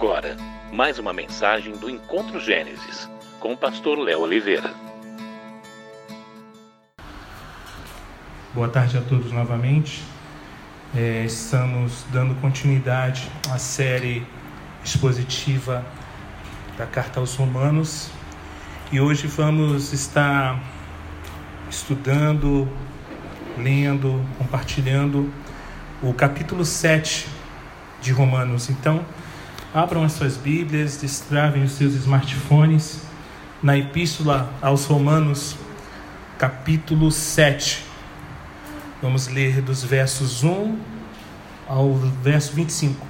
agora mais uma mensagem do Encontro Gênesis com o pastor Léo Oliveira. Boa tarde a todos novamente. É, estamos dando continuidade à série expositiva da Carta aos Romanos e hoje vamos estar estudando, lendo, compartilhando o capítulo 7 de Romanos. Então, abram as suas Bíblias, destravem os seus smartphones na Epístola aos Romanos, capítulo 7. Vamos ler dos versos 1 ao verso 25.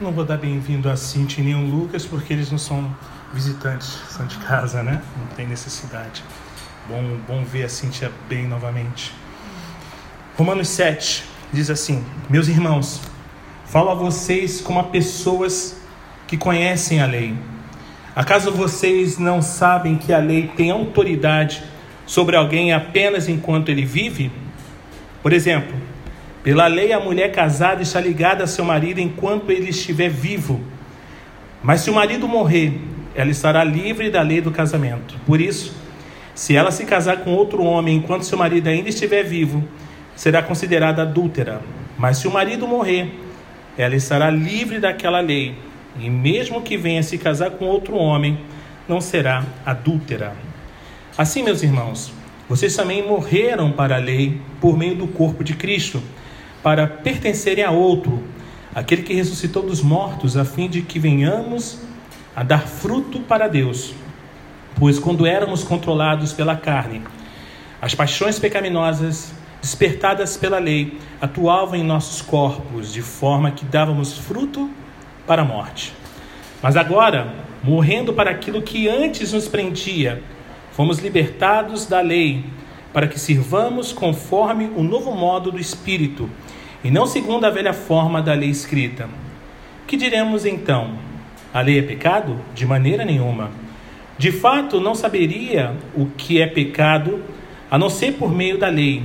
Não vou dar bem-vindo a Cintia e nem o Lucas, porque eles não são visitantes, são de casa, né? Não tem necessidade. Bom, bom ver a Cintia bem novamente. Romanos 7 diz assim: Meus irmãos, falo a vocês como a pessoas que conhecem a lei. Acaso vocês não sabem que a lei tem autoridade sobre alguém apenas enquanto ele vive? Por exemplo, pela lei, a mulher casada está ligada a seu marido enquanto ele estiver vivo. Mas se o marido morrer, ela estará livre da lei do casamento. Por isso, se ela se casar com outro homem enquanto seu marido ainda estiver vivo, será considerada adúltera. Mas se o marido morrer, ela estará livre daquela lei. E mesmo que venha se casar com outro homem, não será adúltera. Assim, meus irmãos, vocês também morreram para a lei por meio do corpo de Cristo para pertencerem a outro, aquele que ressuscitou dos mortos, a fim de que venhamos a dar fruto para Deus. Pois quando éramos controlados pela carne, as paixões pecaminosas despertadas pela lei atuavam em nossos corpos de forma que dávamos fruto para a morte. Mas agora, morrendo para aquilo que antes nos prendia, fomos libertados da lei para que sirvamos conforme o novo modo do Espírito e não segundo a velha forma da lei escrita. Que diremos então? A lei é pecado? De maneira nenhuma. De fato, não saberia o que é pecado a não ser por meio da lei,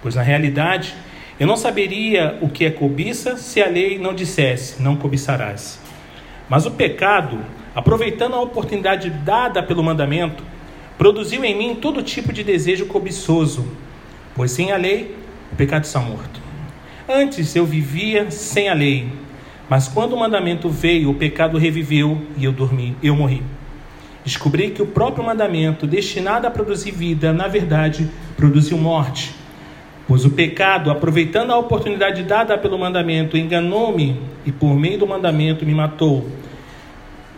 pois na realidade eu não saberia o que é cobiça se a lei não dissesse: não cobiçarás. Mas o pecado, aproveitando a oportunidade dada pelo mandamento, produziu em mim todo tipo de desejo cobiçoso, pois sem a lei o pecado está morto. Antes eu vivia sem a lei, mas quando o mandamento veio, o pecado reviveu e eu dormi, eu morri. Descobri que o próprio mandamento, destinado a produzir vida, na verdade, produziu morte. Pois o pecado, aproveitando a oportunidade dada pelo mandamento, enganou-me e por meio do mandamento me matou.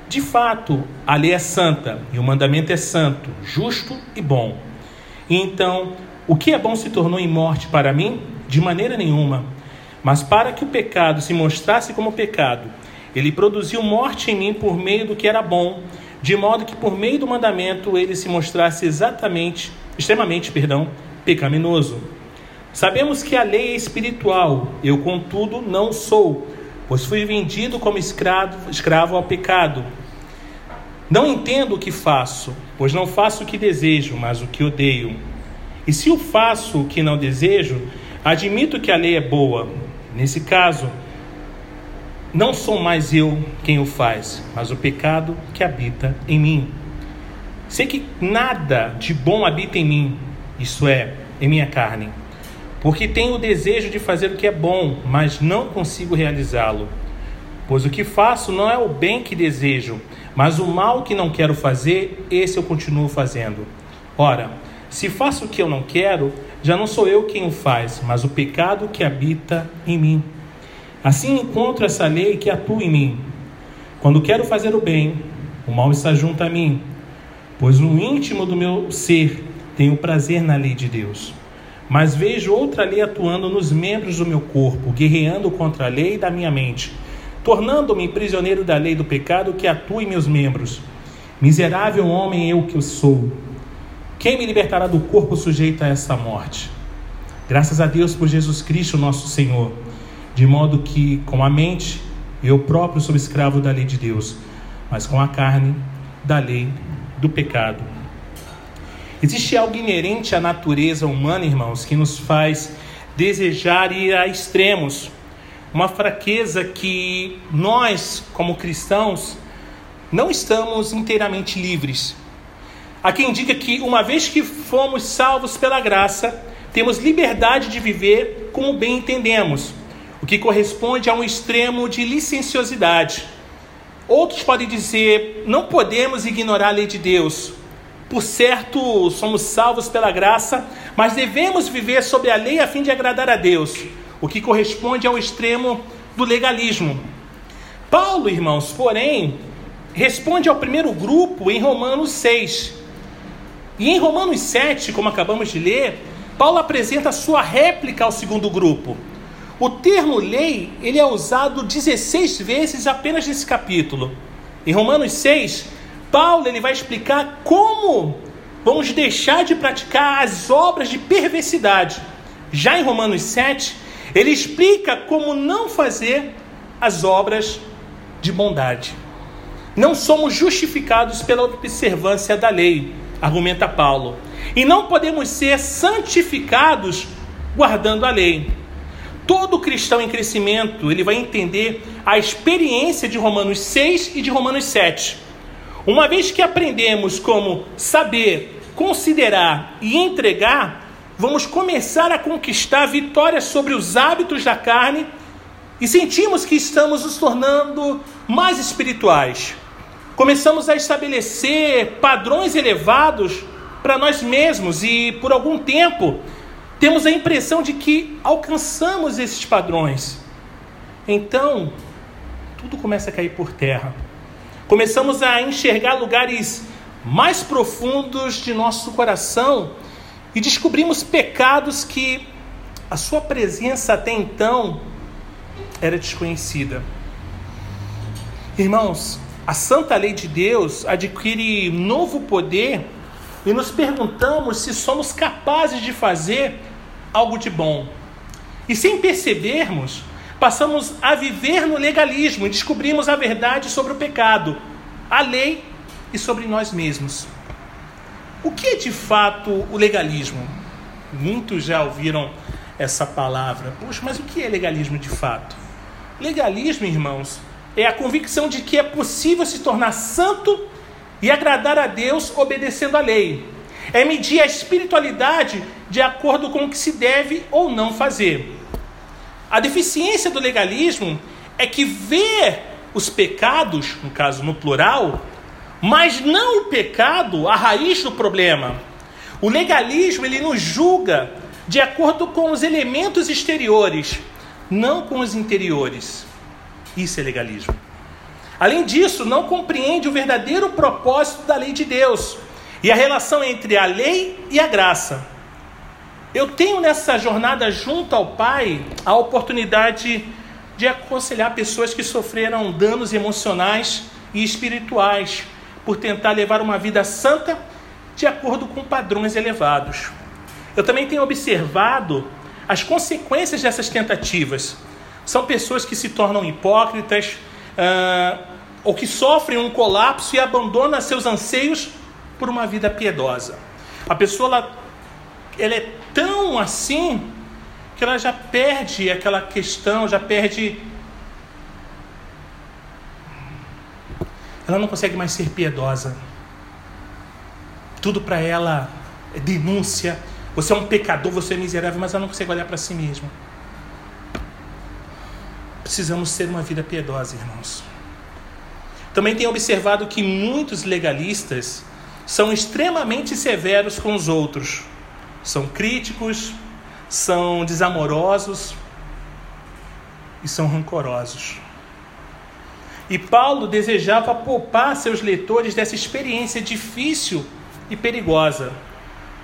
De fato, a lei é santa e o mandamento é santo, justo e bom. E então, o que é bom se tornou em morte para mim? De maneira nenhuma. Mas para que o pecado se mostrasse como pecado, ele produziu morte em mim por meio do que era bom, de modo que por meio do mandamento ele se mostrasse exatamente, extremamente, perdão, pecaminoso. Sabemos que a lei é espiritual, eu contudo não sou, pois fui vendido como escravo, escravo ao pecado. Não entendo o que faço, pois não faço o que desejo, mas o que odeio. E se eu faço o que não desejo, admito que a lei é boa. Nesse caso, não sou mais eu quem o faz, mas o pecado que habita em mim. Sei que nada de bom habita em mim, isso é, em minha carne, porque tenho o desejo de fazer o que é bom, mas não consigo realizá-lo. Pois o que faço não é o bem que desejo, mas o mal que não quero fazer, esse eu continuo fazendo. Ora, se faço o que eu não quero, já não sou eu quem o faz, mas o pecado que habita em mim. Assim encontro essa lei que atua em mim. Quando quero fazer o bem, o mal está junto a mim, pois no íntimo do meu ser tenho prazer na lei de Deus. Mas vejo outra lei atuando nos membros do meu corpo, guerreando contra a lei da minha mente, tornando-me prisioneiro da lei do pecado que atua em meus membros. Miserável homem eu que sou. Quem me libertará do corpo sujeito a essa morte? Graças a Deus por Jesus Cristo, nosso Senhor, de modo que, com a mente, eu próprio sou escravo da lei de Deus, mas com a carne, da lei do pecado. Existe algo inerente à natureza humana, irmãos, que nos faz desejar ir a extremos. Uma fraqueza que nós, como cristãos, não estamos inteiramente livres. Há quem diga que, uma vez que fomos salvos pela graça, temos liberdade de viver como bem entendemos, o que corresponde a um extremo de licenciosidade. Outros podem dizer: não podemos ignorar a lei de Deus. Por certo, somos salvos pela graça, mas devemos viver sob a lei a fim de agradar a Deus, o que corresponde ao extremo do legalismo. Paulo, irmãos, porém, responde ao primeiro grupo em Romanos 6. E em Romanos 7, como acabamos de ler, Paulo apresenta sua réplica ao segundo grupo. O termo lei, ele é usado 16 vezes apenas nesse capítulo. Em Romanos 6, Paulo ele vai explicar como vamos deixar de praticar as obras de perversidade. Já em Romanos 7, ele explica como não fazer as obras de bondade. Não somos justificados pela observância da lei, argumenta Paulo. E não podemos ser santificados guardando a lei. Todo cristão em crescimento, ele vai entender a experiência de Romanos 6 e de Romanos 7. Uma vez que aprendemos como saber, considerar e entregar, vamos começar a conquistar vitórias sobre os hábitos da carne e sentimos que estamos nos tornando mais espirituais. Começamos a estabelecer padrões elevados para nós mesmos e por algum tempo temos a impressão de que alcançamos esses padrões. Então, tudo começa a cair por terra. Começamos a enxergar lugares mais profundos de nosso coração e descobrimos pecados que a sua presença até então era desconhecida. Irmãos, a santa lei de Deus adquire novo poder e nos perguntamos se somos capazes de fazer algo de bom. E sem percebermos, passamos a viver no legalismo e descobrimos a verdade sobre o pecado, a lei e sobre nós mesmos. O que é de fato o legalismo? Muitos já ouviram essa palavra. Poxa, mas o que é legalismo de fato? Legalismo, irmãos, é a convicção de que é possível se tornar santo e agradar a Deus obedecendo a lei. É medir a espiritualidade de acordo com o que se deve ou não fazer. A deficiência do legalismo é que vê os pecados, no caso no plural, mas não o pecado, a raiz do problema. O legalismo ele nos julga de acordo com os elementos exteriores, não com os interiores. Isso é legalismo. Além disso, não compreende o verdadeiro propósito da lei de Deus e a relação entre a lei e a graça. Eu tenho nessa jornada junto ao Pai a oportunidade de aconselhar pessoas que sofreram danos emocionais e espirituais por tentar levar uma vida santa de acordo com padrões elevados. Eu também tenho observado as consequências dessas tentativas. São pessoas que se tornam hipócritas, uh, ou que sofrem um colapso e abandonam seus anseios por uma vida piedosa. A pessoa ela, ela é tão assim que ela já perde aquela questão, já perde. Ela não consegue mais ser piedosa. Tudo para ela é denúncia. Você é um pecador, você é miserável, mas ela não consegue olhar para si mesma. Precisamos ser uma vida piedosa, irmãos. Também tenho observado que muitos legalistas são extremamente severos com os outros. São críticos, são desamorosos e são rancorosos. E Paulo desejava poupar seus leitores dessa experiência difícil e perigosa.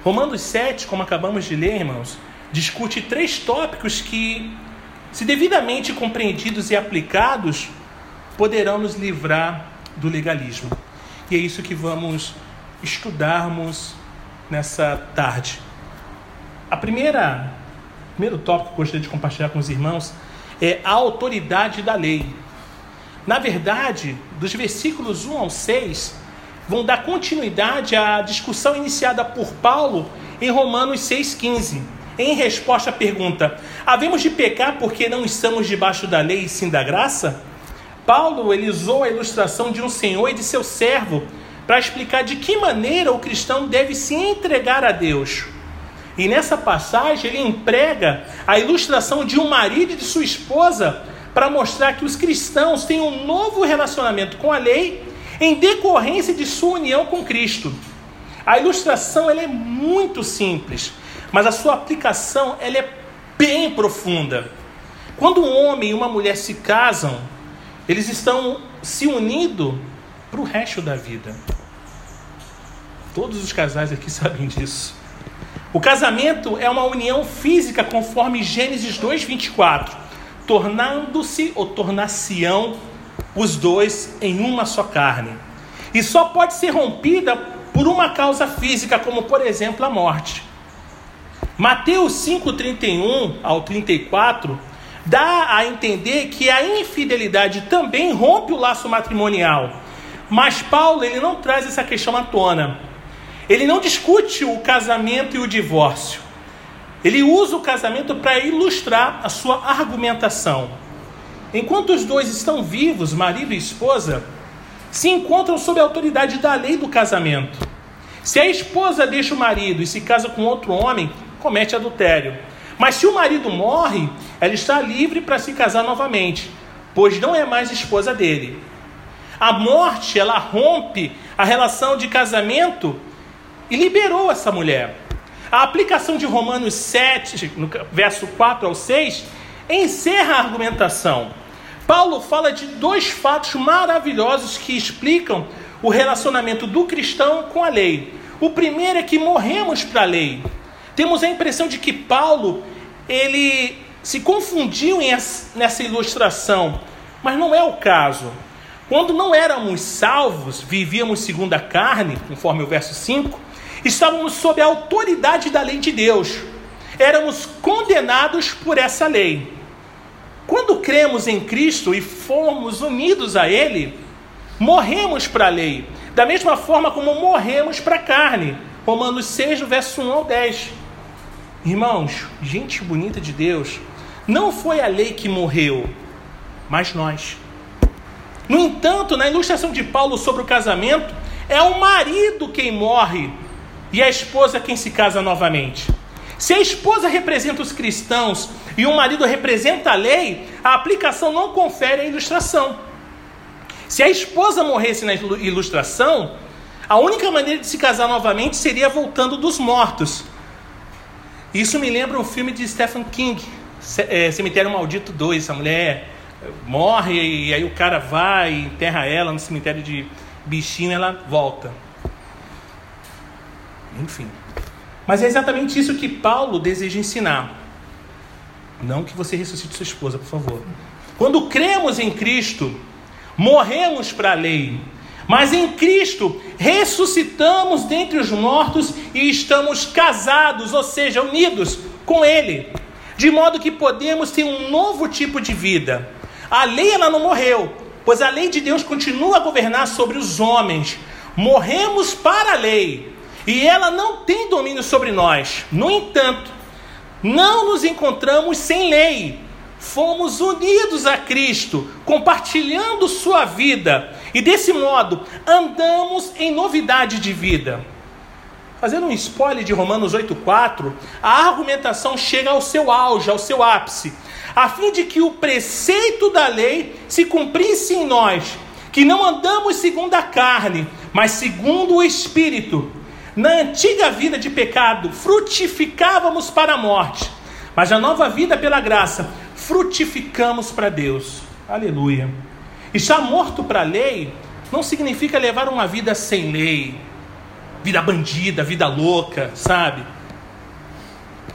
Romanos 7, como acabamos de ler, irmãos, discute três tópicos que se devidamente compreendidos e aplicados, poderão nos livrar do legalismo. E é isso que vamos estudarmos nessa tarde. A primeira, primeiro tópico que gostaria de compartilhar com os irmãos é a autoridade da lei. Na verdade, dos versículos 1 ao 6, vão dar continuidade à discussão iniciada por Paulo em Romanos 6,15. Em resposta à pergunta: Havemos de pecar porque não estamos debaixo da lei e sim da graça? Paulo usou a ilustração de um senhor e de seu servo para explicar de que maneira o cristão deve se entregar a Deus. E nessa passagem ele emprega a ilustração de um marido e de sua esposa para mostrar que os cristãos têm um novo relacionamento com a lei em decorrência de sua união com Cristo. A ilustração ela é muito simples, mas a sua aplicação ela é bem profunda. Quando um homem e uma mulher se casam, eles estão se unindo para o resto da vida. Todos os casais aqui sabem disso. O casamento é uma união física conforme Gênesis 2:24, tornando-se ou tornar-se-ão os dois em uma só carne. E só pode ser rompida por uma causa física, como por exemplo a morte. Mateus 5:31 ao 34 dá a entender que a infidelidade também rompe o laço matrimonial. Mas Paulo ele não traz essa questão à tona. Ele não discute o casamento e o divórcio. Ele usa o casamento para ilustrar a sua argumentação. Enquanto os dois estão vivos, marido e esposa, se encontram sob a autoridade da lei do casamento. Se a esposa deixa o marido e se casa com outro homem, comete adultério. Mas se o marido morre, ela está livre para se casar novamente, pois não é mais esposa dele. A morte, ela rompe a relação de casamento e liberou essa mulher. A aplicação de Romanos 7, no verso 4 ao 6, encerra a argumentação. Paulo fala de dois fatos maravilhosos que explicam o relacionamento do cristão com a lei. O primeiro é que morremos para a lei. Temos a impressão de que Paulo ele se confundiu nessa ilustração, mas não é o caso. Quando não éramos salvos, vivíamos segundo a carne, conforme o verso 5, estávamos sob a autoridade da lei de Deus. Éramos condenados por essa lei. Quando cremos em Cristo e fomos unidos a Ele, morremos para a lei, da mesma forma como morremos para a carne. Romanos 6, verso 1 ao 10. Irmãos, gente bonita de Deus, não foi a lei que morreu, mas nós. No entanto, na ilustração de Paulo sobre o casamento, é o marido quem morre e a esposa quem se casa novamente. Se a esposa representa os cristãos e o marido representa a lei, a aplicação não confere a ilustração. Se a esposa morresse na ilustração, a única maneira de se casar novamente seria voltando dos mortos. Isso me lembra um filme de Stephen King, é, Cemitério Maldito 2. Essa mulher morre e aí o cara vai e enterra ela no cemitério de bichinho ela volta. Enfim. Mas é exatamente isso que Paulo deseja ensinar. Não que você ressuscite sua esposa, por favor. Quando cremos em Cristo, morremos para a lei, mas em Cristo ressuscitamos dentre os mortos e estamos casados, ou seja, unidos com Ele, de modo que podemos ter um novo tipo de vida. A lei ela não morreu, pois a lei de Deus continua a governar sobre os homens. Morremos para a lei, e ela não tem domínio sobre nós. No entanto, não nos encontramos sem lei. Fomos unidos a Cristo, compartilhando sua vida, e desse modo andamos em novidade de vida. Fazendo um spoiler de Romanos 8,4, a argumentação chega ao seu auge, ao seu ápice, a fim de que o preceito da lei se cumprisse em nós, que não andamos segundo a carne, mas segundo o Espírito. Na antiga vida de pecado, frutificávamos para a morte, mas na nova vida pela graça, frutificamos para Deus. Aleluia. Estar morto para a lei não significa levar uma vida sem lei, vida bandida, vida louca, sabe?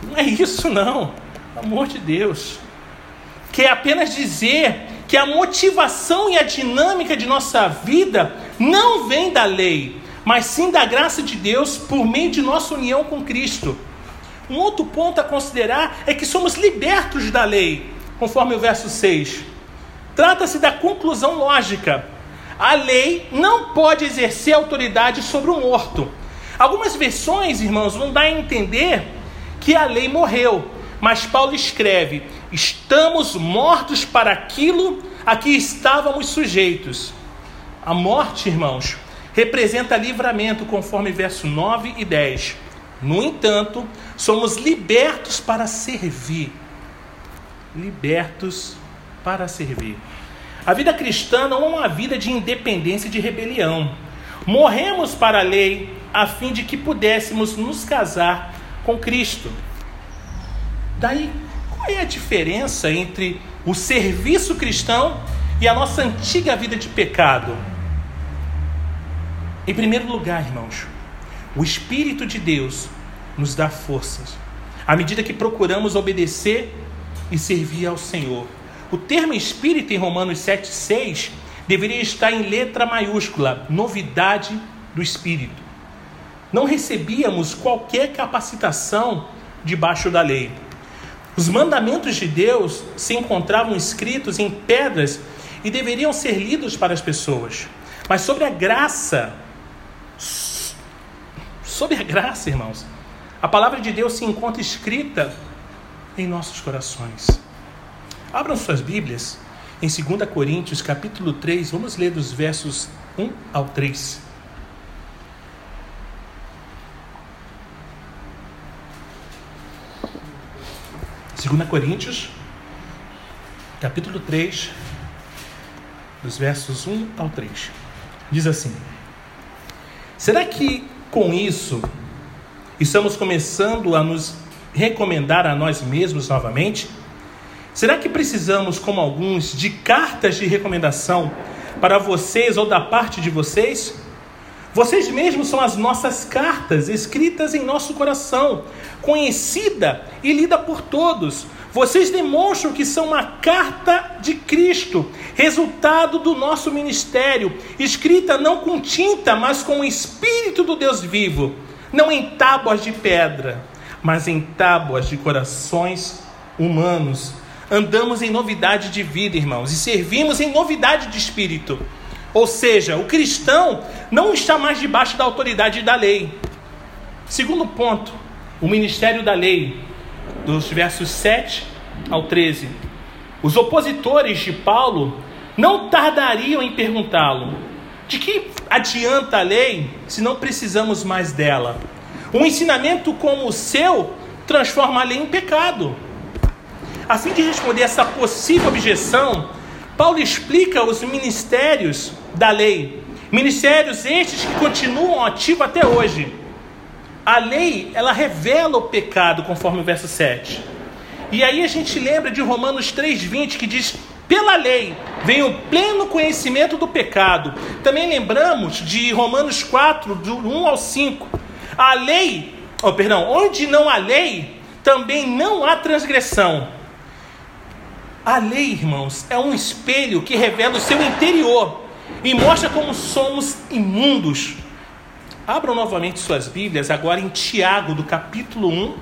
Não é isso, não. Pelo amor de Deus. Quer apenas dizer que a motivação e a dinâmica de nossa vida não vem da lei, mas sim da graça de Deus por meio de nossa união com Cristo. Um outro ponto a considerar é que somos libertos da lei, conforme o verso 6. Trata-se da conclusão lógica. a lei não pode exercer autoridade sobre o morto. Algumas versões, irmãos, vão dar a entender que a lei morreu, mas Paulo escreve: estamos mortos para aquilo a que estávamos sujeitos. A morte, irmãos, representa livramento, conforme verso 9 e 10. No entanto, somos libertos para servir. Libertos para servir. A vida cristã não é uma vida de independência e de rebelião. Morremos para a lei a fim de que pudéssemos nos casar com Cristo. Daí, qual é a diferença entre o serviço cristão e a nossa antiga vida de pecado? Em primeiro lugar, irmãos, o Espírito de Deus nos dá forças à medida que procuramos obedecer e servir ao Senhor. O termo espírito em Romanos 7,6 deveria estar em letra maiúscula, novidade do espírito. Não recebíamos qualquer capacitação debaixo da lei. Os mandamentos de Deus se encontravam escritos em pedras e deveriam ser lidos para as pessoas. Mas sobre a graça, sobre a graça, irmãos, a palavra de Deus se encontra escrita em nossos corações. Abram suas Bíblias em 2 Coríntios, capítulo 3, vamos ler dos versos 1 ao 3. Segunda Coríntios, capítulo 3, dos versos 1 ao 3. Diz assim: Será que com isso estamos começando a nos recomendar a nós mesmos novamente? Será que precisamos, como alguns, de cartas de recomendação para vocês ou da parte de vocês? Vocês mesmos são as nossas cartas escritas em nosso coração, conhecida e lida por todos. Vocês demonstram que são uma carta de Cristo, resultado do nosso ministério, escrita não com tinta, mas com o Espírito do Deus vivo, não em tábuas de pedra, mas em tábuas de corações humanos andamos em novidade de vida, irmãos, e servimos em novidade de espírito. Ou seja, o cristão não está mais debaixo da autoridade da lei. Segundo ponto, o ministério da lei, dos versos 7 ao 13. Os opositores de Paulo não tardariam em perguntá-lo: de que adianta a lei se não precisamos mais dela? Um ensinamento como o seu transforma a lei em pecado. A fim de responder essa possível objeção, Paulo explica os ministérios da lei, ministérios estes que continuam ativos até hoje. A lei, ela revela o pecado, conforme o verso 7. E aí a gente lembra de Romanos 3:20 que diz: "Pela lei vem o pleno conhecimento do pecado". Também lembramos de Romanos 4 do 1 ao 5. A lei, oh, perdão, onde não há lei, também não há transgressão. A lei, irmãos, é um espelho que revela o seu interior e mostra como somos imundos. Abram novamente suas Bíblias, agora em Tiago, do capítulo 1.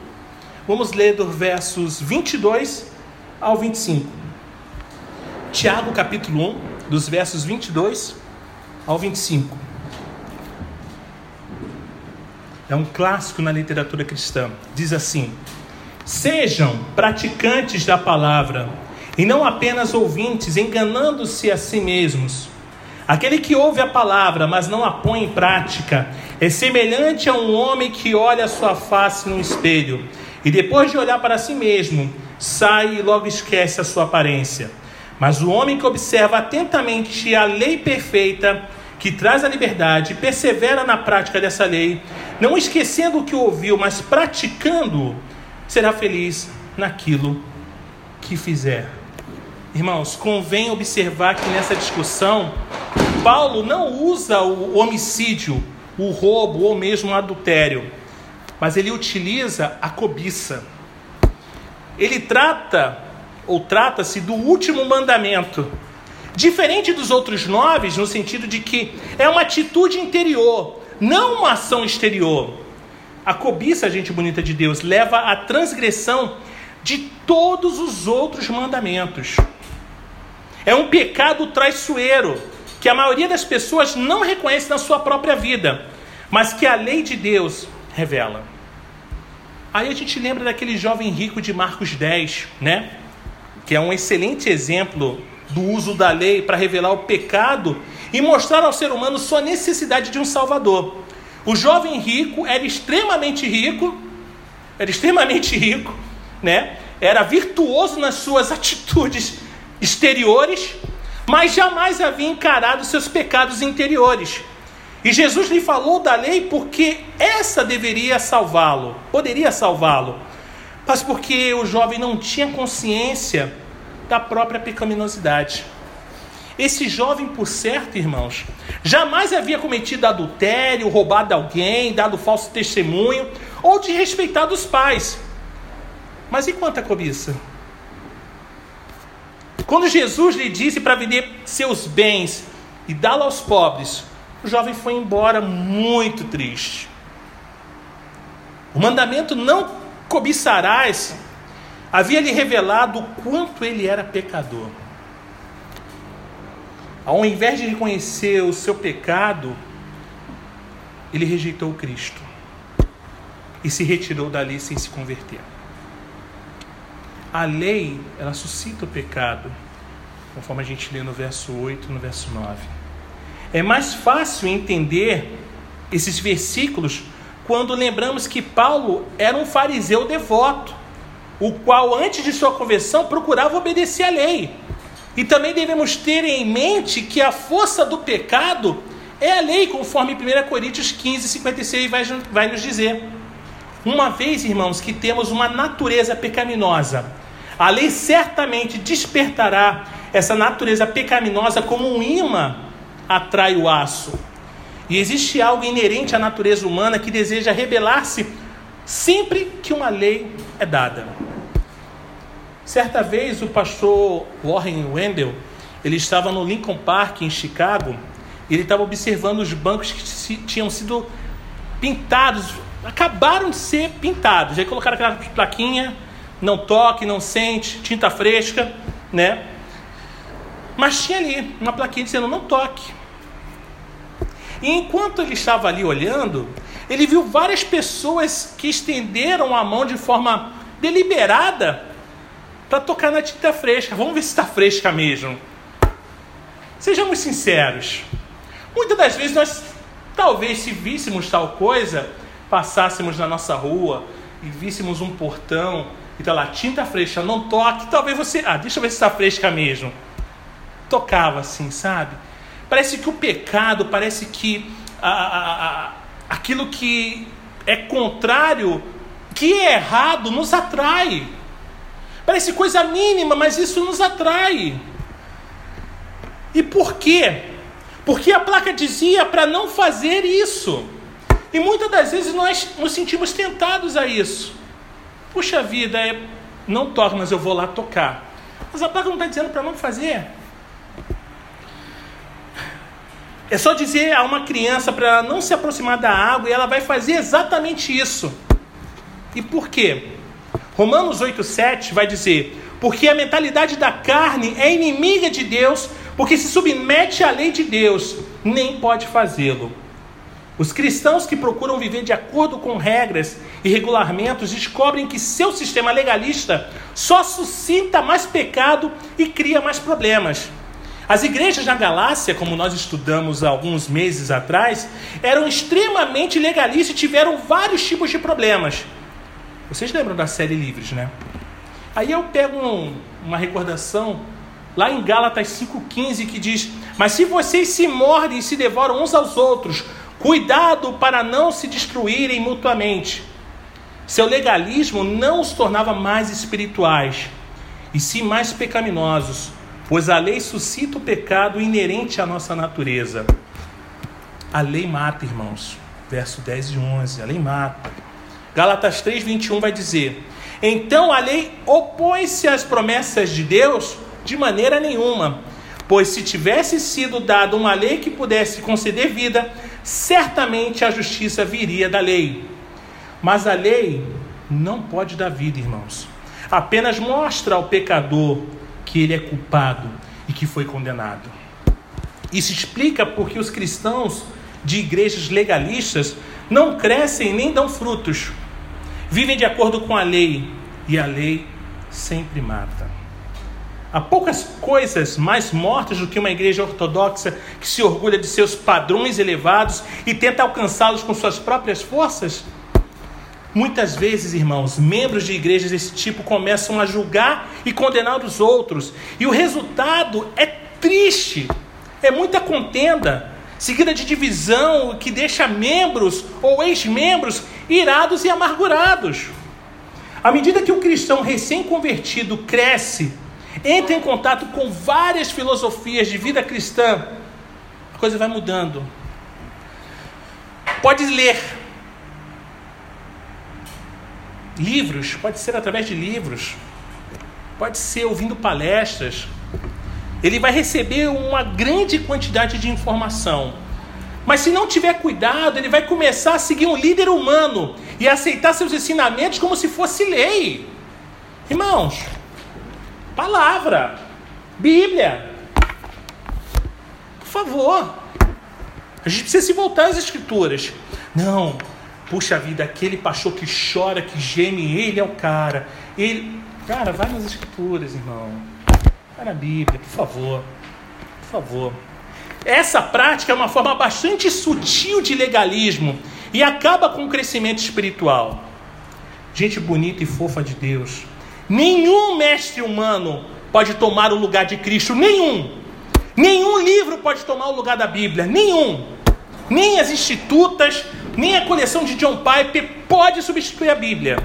Vamos ler dos versos 22 ao 25. Tiago, capítulo 1, dos versos 22 ao 25. É um clássico na literatura cristã. Diz assim: Sejam praticantes da palavra e não apenas ouvintes, enganando-se a si mesmos. Aquele que ouve a palavra, mas não a põe em prática, é semelhante a um homem que olha sua face no espelho e depois de olhar para si mesmo, sai e logo esquece a sua aparência. Mas o homem que observa atentamente a lei perfeita, que traz a liberdade, persevera na prática dessa lei, não esquecendo o que ouviu, mas praticando, será feliz naquilo que fizer. Irmãos, convém observar que nessa discussão, Paulo não usa o homicídio, o roubo ou mesmo o adultério, mas ele utiliza a cobiça. Ele trata ou trata-se do último mandamento, diferente dos outros nove, no sentido de que é uma atitude interior, não uma ação exterior. A cobiça, gente bonita de Deus, leva à transgressão de todos os outros mandamentos. É um pecado traiçoeiro que a maioria das pessoas não reconhece na sua própria vida, mas que a lei de Deus revela. Aí a gente lembra daquele jovem rico de Marcos 10, né? Que é um excelente exemplo do uso da lei para revelar o pecado e mostrar ao ser humano sua necessidade de um Salvador. O jovem rico era extremamente rico, era extremamente rico, né? Era virtuoso nas suas atitudes exteriores, mas jamais havia encarado seus pecados interiores. E Jesus lhe falou da lei porque essa deveria salvá-lo, poderia salvá-lo, mas porque o jovem não tinha consciência da própria pecaminosidade. Esse jovem, por certo, irmãos, jamais havia cometido adultério, roubado alguém, dado falso testemunho ou desrespeitado os pais. Mas e quanto à cobiça? Quando Jesus lhe disse para vender seus bens e dá-lo aos pobres, o jovem foi embora muito triste. O mandamento não cobiçarás havia lhe revelado o quanto ele era pecador. Ao invés de reconhecer o seu pecado, ele rejeitou Cristo e se retirou dali sem se converter. A lei, ela suscita o pecado, conforme a gente lê no verso 8 e no verso 9. É mais fácil entender esses versículos quando lembramos que Paulo era um fariseu devoto o qual antes de sua conversão procurava obedecer à lei. E também devemos ter em mente que a força do pecado é a lei, conforme 1 Coríntios 15, 56 vai, vai nos dizer. Uma vez, irmãos, que temos uma natureza pecaminosa, a lei certamente despertará essa natureza pecaminosa como um imã atrai o aço. E existe algo inerente à natureza humana que deseja rebelar-se sempre que uma lei é dada. Certa vez o pastor Warren Wendell, ele estava no Lincoln Park em Chicago, e ele estava observando os bancos que tinham sido pintados, acabaram de ser pintados. Aí colocaram aquela plaquinha, não toque, não sente, tinta fresca, né? Mas tinha ali uma plaquinha dizendo não toque. E enquanto ele estava ali olhando, ele viu várias pessoas que estenderam a mão de forma deliberada para tocar na tinta fresca. Vamos ver se está fresca mesmo. Sejamos sinceros. Muitas das vezes nós, talvez, se víssemos tal coisa, passássemos na nossa rua e víssemos um portão e tá lá, tinta fresca, não toque, talvez você. Ah, deixa eu ver se está fresca mesmo. Tocava assim, sabe? Parece que o pecado, parece que a, a, a, aquilo que é contrário, que é errado, nos atrai. Parece coisa mínima, mas isso nos atrai. E por quê? Porque a placa dizia para não fazer isso. E muitas das vezes nós nos sentimos tentados a isso. Puxa vida, é, não toca, mas eu vou lá tocar. Mas a placa não está dizendo para não fazer. É só dizer a uma criança para não se aproximar da água e ela vai fazer exatamente isso. E por quê? Romanos 8,7 vai dizer: Porque a mentalidade da carne é inimiga de Deus, porque se submete à lei de Deus, nem pode fazê-lo. Os cristãos que procuram viver de acordo com regras e regulamentos descobrem que seu sistema legalista só suscita mais pecado e cria mais problemas. As igrejas na Galácia, como nós estudamos há alguns meses atrás, eram extremamente legalistas e tiveram vários tipos de problemas. Vocês lembram da série Livres, né? Aí eu pego um, uma recordação lá em Gálatas 5,15 que diz: Mas se vocês se mordem e se devoram uns aos outros, cuidado para não se destruírem mutuamente. Seu legalismo não os tornava mais espirituais, e sim mais pecaminosos, pois a lei suscita o pecado inerente à nossa natureza. A lei mata, irmãos. Verso 10 e 11. A lei mata. Gálatas 3:21 vai dizer: Então a lei opõe-se às promessas de Deus de maneira nenhuma, pois se tivesse sido dada uma lei que pudesse conceder vida, certamente a justiça viria da lei. Mas a lei não pode dar vida, irmãos. Apenas mostra ao pecador que ele é culpado e que foi condenado. Isso explica porque os cristãos de igrejas legalistas não crescem nem dão frutos. Vivem de acordo com a lei e a lei sempre mata. Há poucas coisas mais mortas do que uma igreja ortodoxa que se orgulha de seus padrões elevados e tenta alcançá-los com suas próprias forças? Muitas vezes, irmãos, membros de igrejas desse tipo começam a julgar e condenar os outros, e o resultado é triste, é muita contenda, seguida de divisão que deixa membros ou ex-membros irados e amargurados. À medida que o cristão recém-convertido cresce, entra em contato com várias filosofias de vida cristã, a coisa vai mudando. Pode ler livros, pode ser através de livros, pode ser ouvindo palestras. Ele vai receber uma grande quantidade de informação. Mas se não tiver cuidado, ele vai começar a seguir um líder humano e aceitar seus ensinamentos como se fosse lei. Irmãos, palavra, Bíblia. Por favor. A gente precisa se voltar às escrituras. Não, puxa vida, aquele pastor que chora, que geme, ele é o cara. Ele, cara, vai nas escrituras, irmão. Vai na Bíblia, por favor. Por favor. Essa prática é uma forma bastante sutil de legalismo e acaba com o crescimento espiritual. Gente bonita e fofa de Deus. Nenhum mestre humano pode tomar o lugar de Cristo, nenhum. Nenhum livro pode tomar o lugar da Bíblia, nenhum. Nem as institutas, nem a coleção de John Piper pode substituir a Bíblia.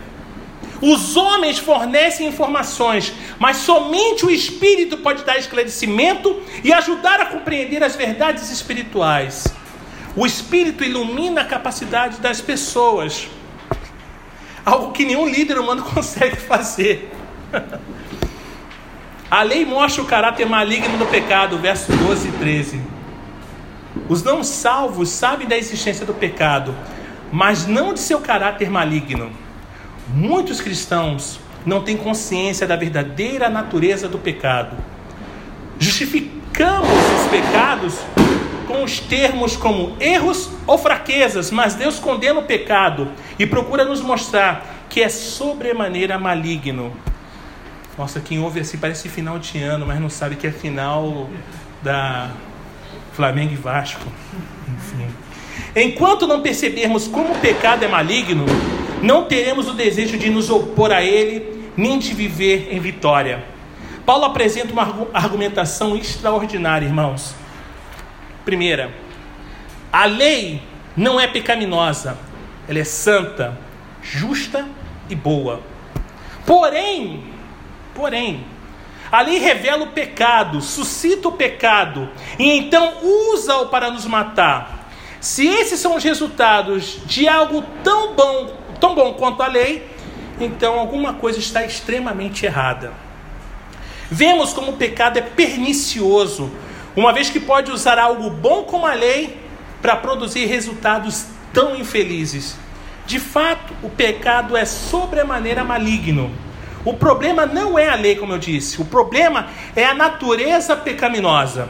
Os homens fornecem informações, mas somente o Espírito pode dar esclarecimento e ajudar a compreender as verdades espirituais. O Espírito ilumina a capacidade das pessoas, algo que nenhum líder humano consegue fazer. A lei mostra o caráter maligno do pecado, verso 12 e 13. Os não salvos sabem da existência do pecado, mas não de seu caráter maligno. Muitos cristãos não têm consciência da verdadeira natureza do pecado. Justificamos os pecados com os termos como erros ou fraquezas, mas Deus condena o pecado e procura nos mostrar que é sobremaneira maligno. Nossa, quem ouve assim parece final de ano, mas não sabe que é final da Flamengo e Vasco. Enfim. Enquanto não percebermos como o pecado é maligno, não teremos o desejo de nos opor a ele, nem de viver em vitória. Paulo apresenta uma argumentação extraordinária, irmãos. Primeira, a lei não é pecaminosa, ela é santa, justa e boa. Porém, porém, a lei revela o pecado, suscita o pecado e então usa-o para nos matar. Se esses são os resultados de algo tão bom tão bom quanto a lei, então alguma coisa está extremamente errada. Vemos como o pecado é pernicioso, uma vez que pode usar algo bom como a lei para produzir resultados tão infelizes. De fato, o pecado é sobremaneira maligno. O problema não é a lei, como eu disse, o problema é a natureza pecaminosa.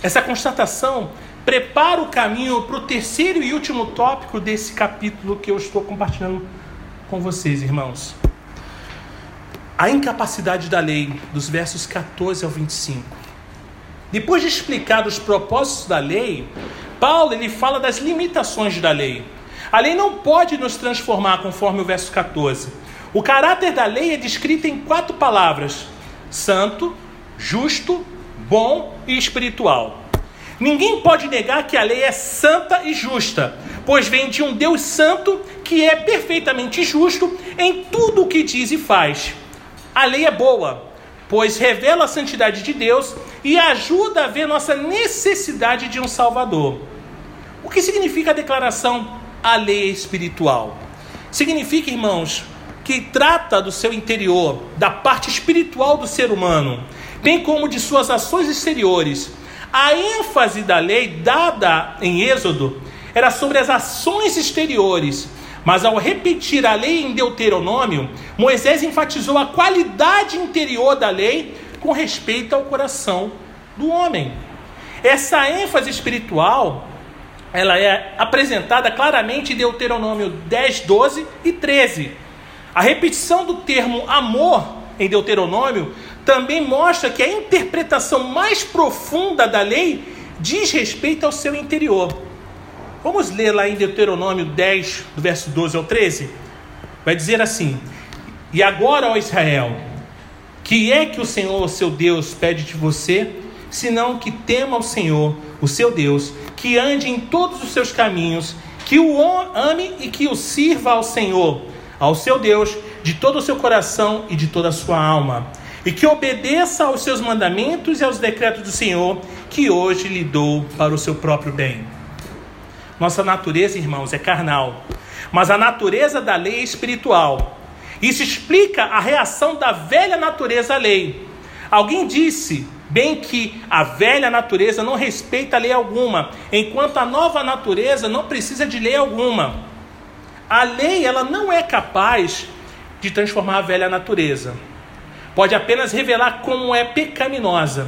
Essa constatação prepara o caminho para o terceiro e último tópico desse capítulo que eu estou compartilhando com vocês, irmãos. A incapacidade da lei, dos versos 14 ao 25. Depois de explicar os propósitos da lei, Paulo ele fala das limitações da lei. A lei não pode nos transformar, conforme o verso 14. O caráter da lei é descrito em quatro palavras: santo, justo, bom e espiritual. Ninguém pode negar que a lei é santa e justa, pois vem de um Deus santo que é perfeitamente justo em tudo o que diz e faz. A lei é boa, pois revela a santidade de Deus e ajuda a ver nossa necessidade de um Salvador. O que significa a declaração a lei espiritual? Significa, irmãos, que trata do seu interior, da parte espiritual do ser humano, bem como de suas ações exteriores a ênfase da lei dada em Êxodo era sobre as ações exteriores, mas ao repetir a lei em Deuteronômio, Moisés enfatizou a qualidade interior da lei com respeito ao coração do homem. Essa ênfase espiritual, ela é apresentada claramente em Deuteronômio 10, 12 e 13. A repetição do termo amor em Deuteronômio também mostra que a interpretação mais profunda da lei diz respeito ao seu interior. Vamos ler lá em Deuteronômio 10, do verso 12 ao 13? Vai dizer assim: E agora, ó Israel, que é que o Senhor, seu Deus, pede de você, senão que tema o Senhor, o seu Deus, que ande em todos os seus caminhos, que o ame e que o sirva ao Senhor, ao seu Deus, de todo o seu coração e de toda a sua alma, e que obedeça aos seus mandamentos e aos decretos do Senhor, que hoje lhe dou para o seu próprio bem. Nossa natureza, irmãos, é carnal, mas a natureza da lei é espiritual. Isso explica a reação da velha natureza à lei. Alguém disse bem que a velha natureza não respeita lei alguma, enquanto a nova natureza não precisa de lei alguma. A lei ela não é capaz de transformar a velha natureza. Pode apenas revelar como é pecaminosa.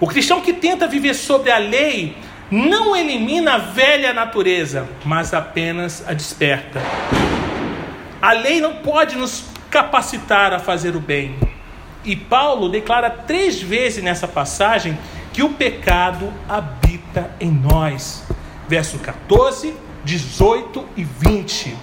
O cristão que tenta viver sobre a lei não elimina a velha natureza, mas apenas a desperta. A lei não pode nos capacitar a fazer o bem. E Paulo declara três vezes nessa passagem que o pecado habita em nós. Verso 14, 18 e 20.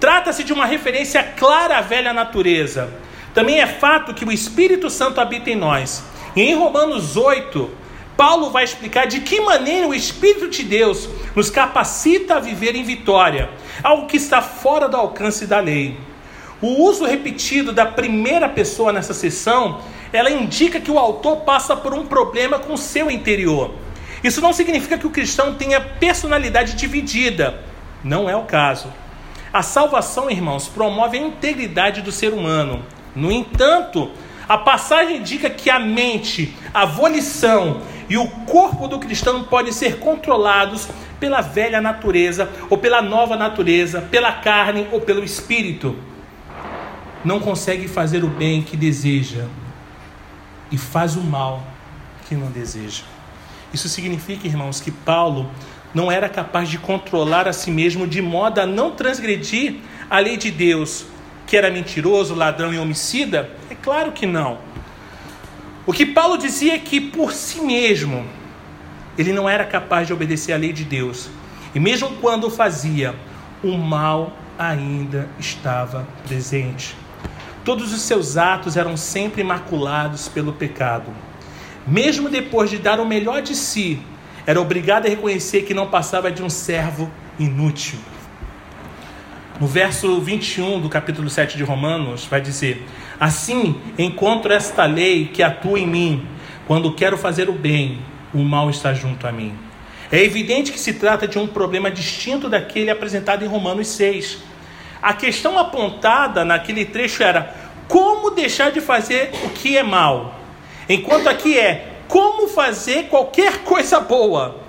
Trata-se de uma referência clara à velha natureza. Também é fato que o Espírito Santo habita em nós. E em Romanos 8, Paulo vai explicar de que maneira o Espírito de Deus nos capacita a viver em vitória, algo que está fora do alcance da lei. O uso repetido da primeira pessoa nessa sessão, ela indica que o autor passa por um problema com o seu interior. Isso não significa que o cristão tenha personalidade dividida. Não é o caso. A salvação, irmãos, promove a integridade do ser humano. No entanto, a passagem indica que a mente, a volição e o corpo do cristão podem ser controlados pela velha natureza ou pela nova natureza, pela carne ou pelo espírito. Não consegue fazer o bem que deseja e faz o mal que não deseja. Isso significa, irmãos, que Paulo não era capaz de controlar a si mesmo de modo a não transgredir a lei de Deus, que era mentiroso, ladrão e homicida? É claro que não. O que Paulo dizia é que por si mesmo ele não era capaz de obedecer à lei de Deus. E mesmo quando o fazia, o mal ainda estava presente. Todos os seus atos eram sempre maculados pelo pecado. Mesmo depois de dar o melhor de si, era obrigado a reconhecer que não passava de um servo inútil. No verso 21 do capítulo 7 de Romanos, vai dizer: Assim encontro esta lei que atua em mim. Quando quero fazer o bem, o mal está junto a mim. É evidente que se trata de um problema distinto daquele apresentado em Romanos 6. A questão apontada naquele trecho era como deixar de fazer o que é mal, enquanto aqui é como fazer qualquer coisa boa.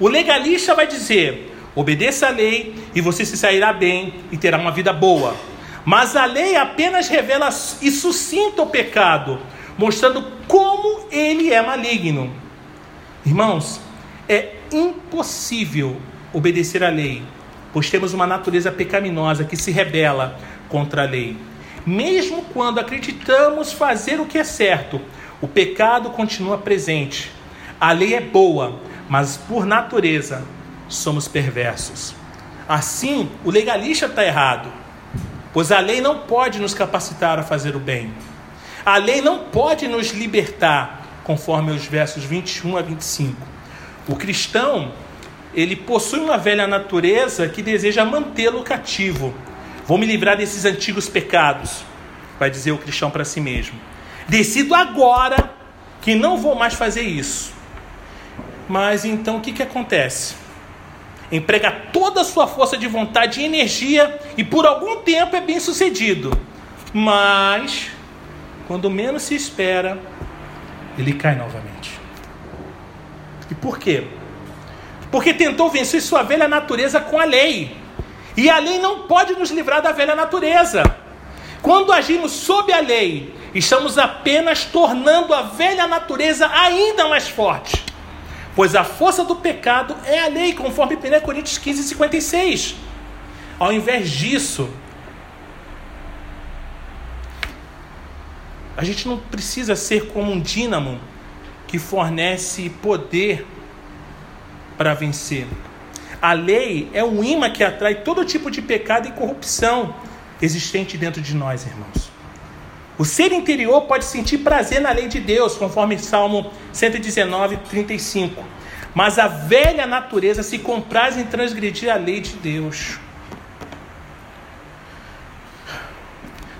O legalista vai dizer: Obedeça a lei e você se sairá bem e terá uma vida boa. Mas a lei apenas revela e sucinta o pecado, mostrando como ele é maligno. Irmãos, é impossível obedecer à lei, pois temos uma natureza pecaminosa que se rebela contra a lei. Mesmo quando acreditamos fazer o que é certo, o pecado continua presente. A lei é boa, mas por natureza somos perversos. Assim, o legalista está errado, pois a lei não pode nos capacitar a fazer o bem. A lei não pode nos libertar, conforme os versos 21 a 25. O cristão, ele possui uma velha natureza que deseja mantê-lo cativo. Vou me livrar desses antigos pecados, vai dizer o cristão para si mesmo. Decido agora que não vou mais fazer isso. Mas então o que, que acontece? emprega toda a sua força de vontade e energia e por algum tempo é bem sucedido. Mas, quando menos se espera, ele cai novamente. E por quê? Porque tentou vencer sua velha natureza com a lei. E a lei não pode nos livrar da velha natureza. Quando agimos sob a lei, estamos apenas tornando a velha natureza ainda mais forte. Pois a força do pecado é a lei, conforme 1 Coríntios 15, 56. Ao invés disso, a gente não precisa ser como um dínamo que fornece poder para vencer. A lei é um imã que atrai todo tipo de pecado e corrupção existente dentro de nós, irmãos. O ser interior pode sentir prazer na lei de Deus, conforme Salmo 119, 35. Mas a velha natureza se compraz em transgredir a lei de Deus.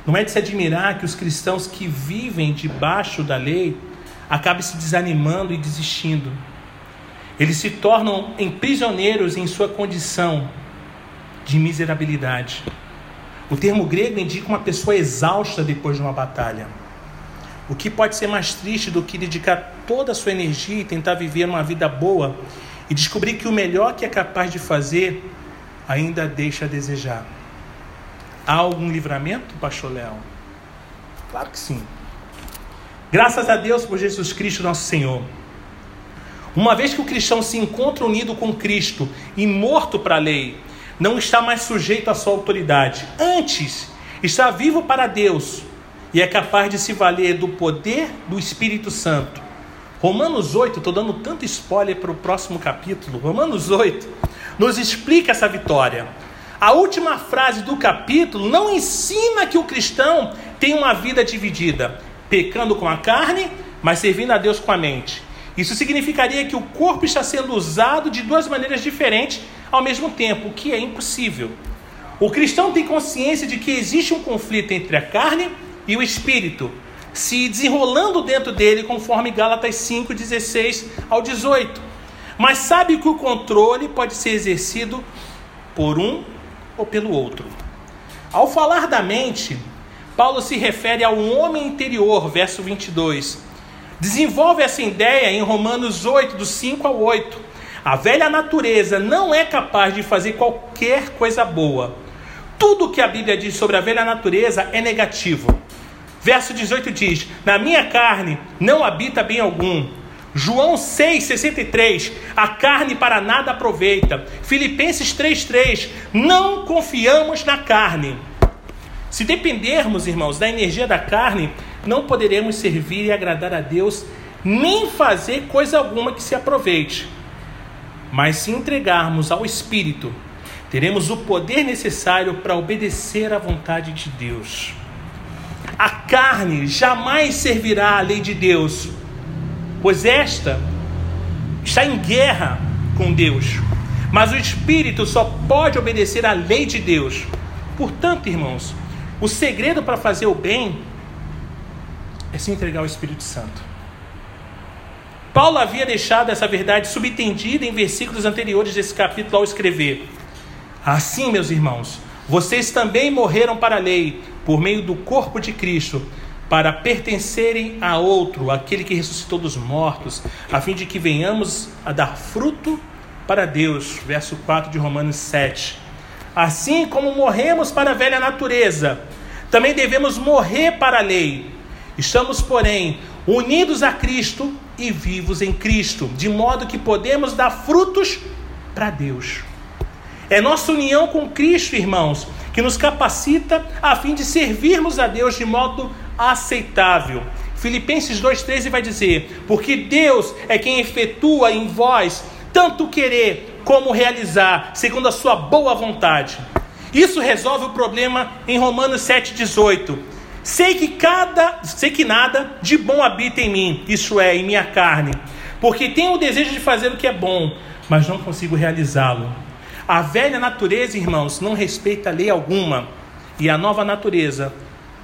Não é de se admirar que os cristãos que vivem debaixo da lei acabem se desanimando e desistindo. Eles se tornam em prisioneiros em sua condição de miserabilidade. O termo grego indica uma pessoa exausta depois de uma batalha. O que pode ser mais triste do que dedicar toda a sua energia e tentar viver uma vida boa e descobrir que o melhor que é capaz de fazer ainda deixa a desejar? Há algum livramento, Pastor Léo? Claro que sim. Graças a Deus por Jesus Cristo, nosso Senhor. Uma vez que o cristão se encontra unido com Cristo e morto para a lei, não está mais sujeito à sua autoridade. Antes, está vivo para Deus e é capaz de se valer do poder do Espírito Santo. Romanos 8, estou dando tanto spoiler para o próximo capítulo. Romanos 8 nos explica essa vitória. A última frase do capítulo não ensina que o cristão tem uma vida dividida, pecando com a carne, mas servindo a Deus com a mente. Isso significaria que o corpo está sendo usado de duas maneiras diferentes ao mesmo tempo, o que é impossível. O cristão tem consciência de que existe um conflito entre a carne e o espírito, se desenrolando dentro dele, conforme Gálatas 5, 16 ao 18. Mas sabe que o controle pode ser exercido por um ou pelo outro. Ao falar da mente, Paulo se refere ao homem interior, verso 22. Desenvolve essa ideia em Romanos 8, do 5 ao 8. A velha natureza não é capaz de fazer qualquer coisa boa. Tudo que a Bíblia diz sobre a velha natureza é negativo. Verso 18 diz: Na minha carne não habita bem algum. João 6,63: A carne para nada aproveita. Filipenses 3,3: Não confiamos na carne. Se dependermos, irmãos, da energia da carne, não poderemos servir e agradar a Deus, nem fazer coisa alguma que se aproveite. Mas se entregarmos ao Espírito, teremos o poder necessário para obedecer à vontade de Deus. A carne jamais servirá à lei de Deus, pois esta está em guerra com Deus. Mas o Espírito só pode obedecer à lei de Deus. Portanto, irmãos, o segredo para fazer o bem é se entregar ao Espírito Santo. Paulo havia deixado essa verdade subentendida em versículos anteriores desse capítulo ao escrever: Assim, meus irmãos, vocês também morreram para a lei, por meio do corpo de Cristo, para pertencerem a outro, aquele que ressuscitou dos mortos, a fim de que venhamos a dar fruto para Deus. Verso 4 de Romanos 7. Assim como morremos para a velha natureza, também devemos morrer para a lei. Estamos, porém, unidos a Cristo e vivos em Cristo, de modo que podemos dar frutos para Deus. É nossa união com Cristo, irmãos, que nos capacita a fim de servirmos a Deus de modo aceitável. Filipenses 2,13 vai dizer: Porque Deus é quem efetua em vós tanto querer como realizar, segundo a sua boa vontade. Isso resolve o problema em Romanos 7,18. Sei que cada, sei que nada de bom habita em mim, isso é, em minha carne, porque tenho o desejo de fazer o que é bom, mas não consigo realizá-lo. A velha natureza, irmãos, não respeita lei alguma, e a nova natureza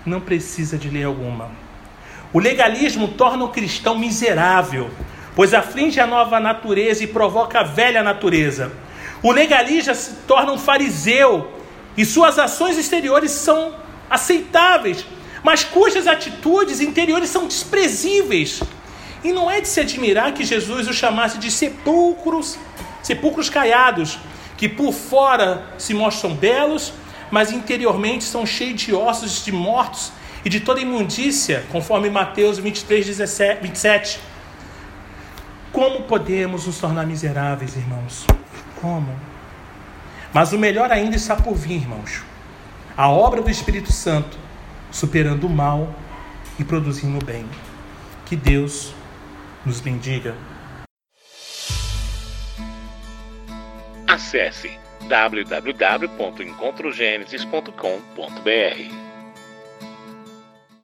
não precisa de lei alguma. O legalismo torna o cristão miserável, pois aflige a nova natureza e provoca a velha natureza. O legalista se torna um fariseu e suas ações exteriores são aceitáveis, mas cujas atitudes interiores são desprezíveis. E não é de se admirar que Jesus o chamasse de sepulcros, sepulcros caiados, que por fora se mostram belos, mas interiormente são cheios de ossos de mortos e de toda imundícia, conforme Mateus 23, 17, 27. Como podemos nos tornar miseráveis, irmãos? Como? Mas o melhor ainda está por vir, irmãos. A obra do Espírito Santo, superando o mal e produzindo o bem. Que Deus nos bendiga. Acesse www.encontrogenesis.com.br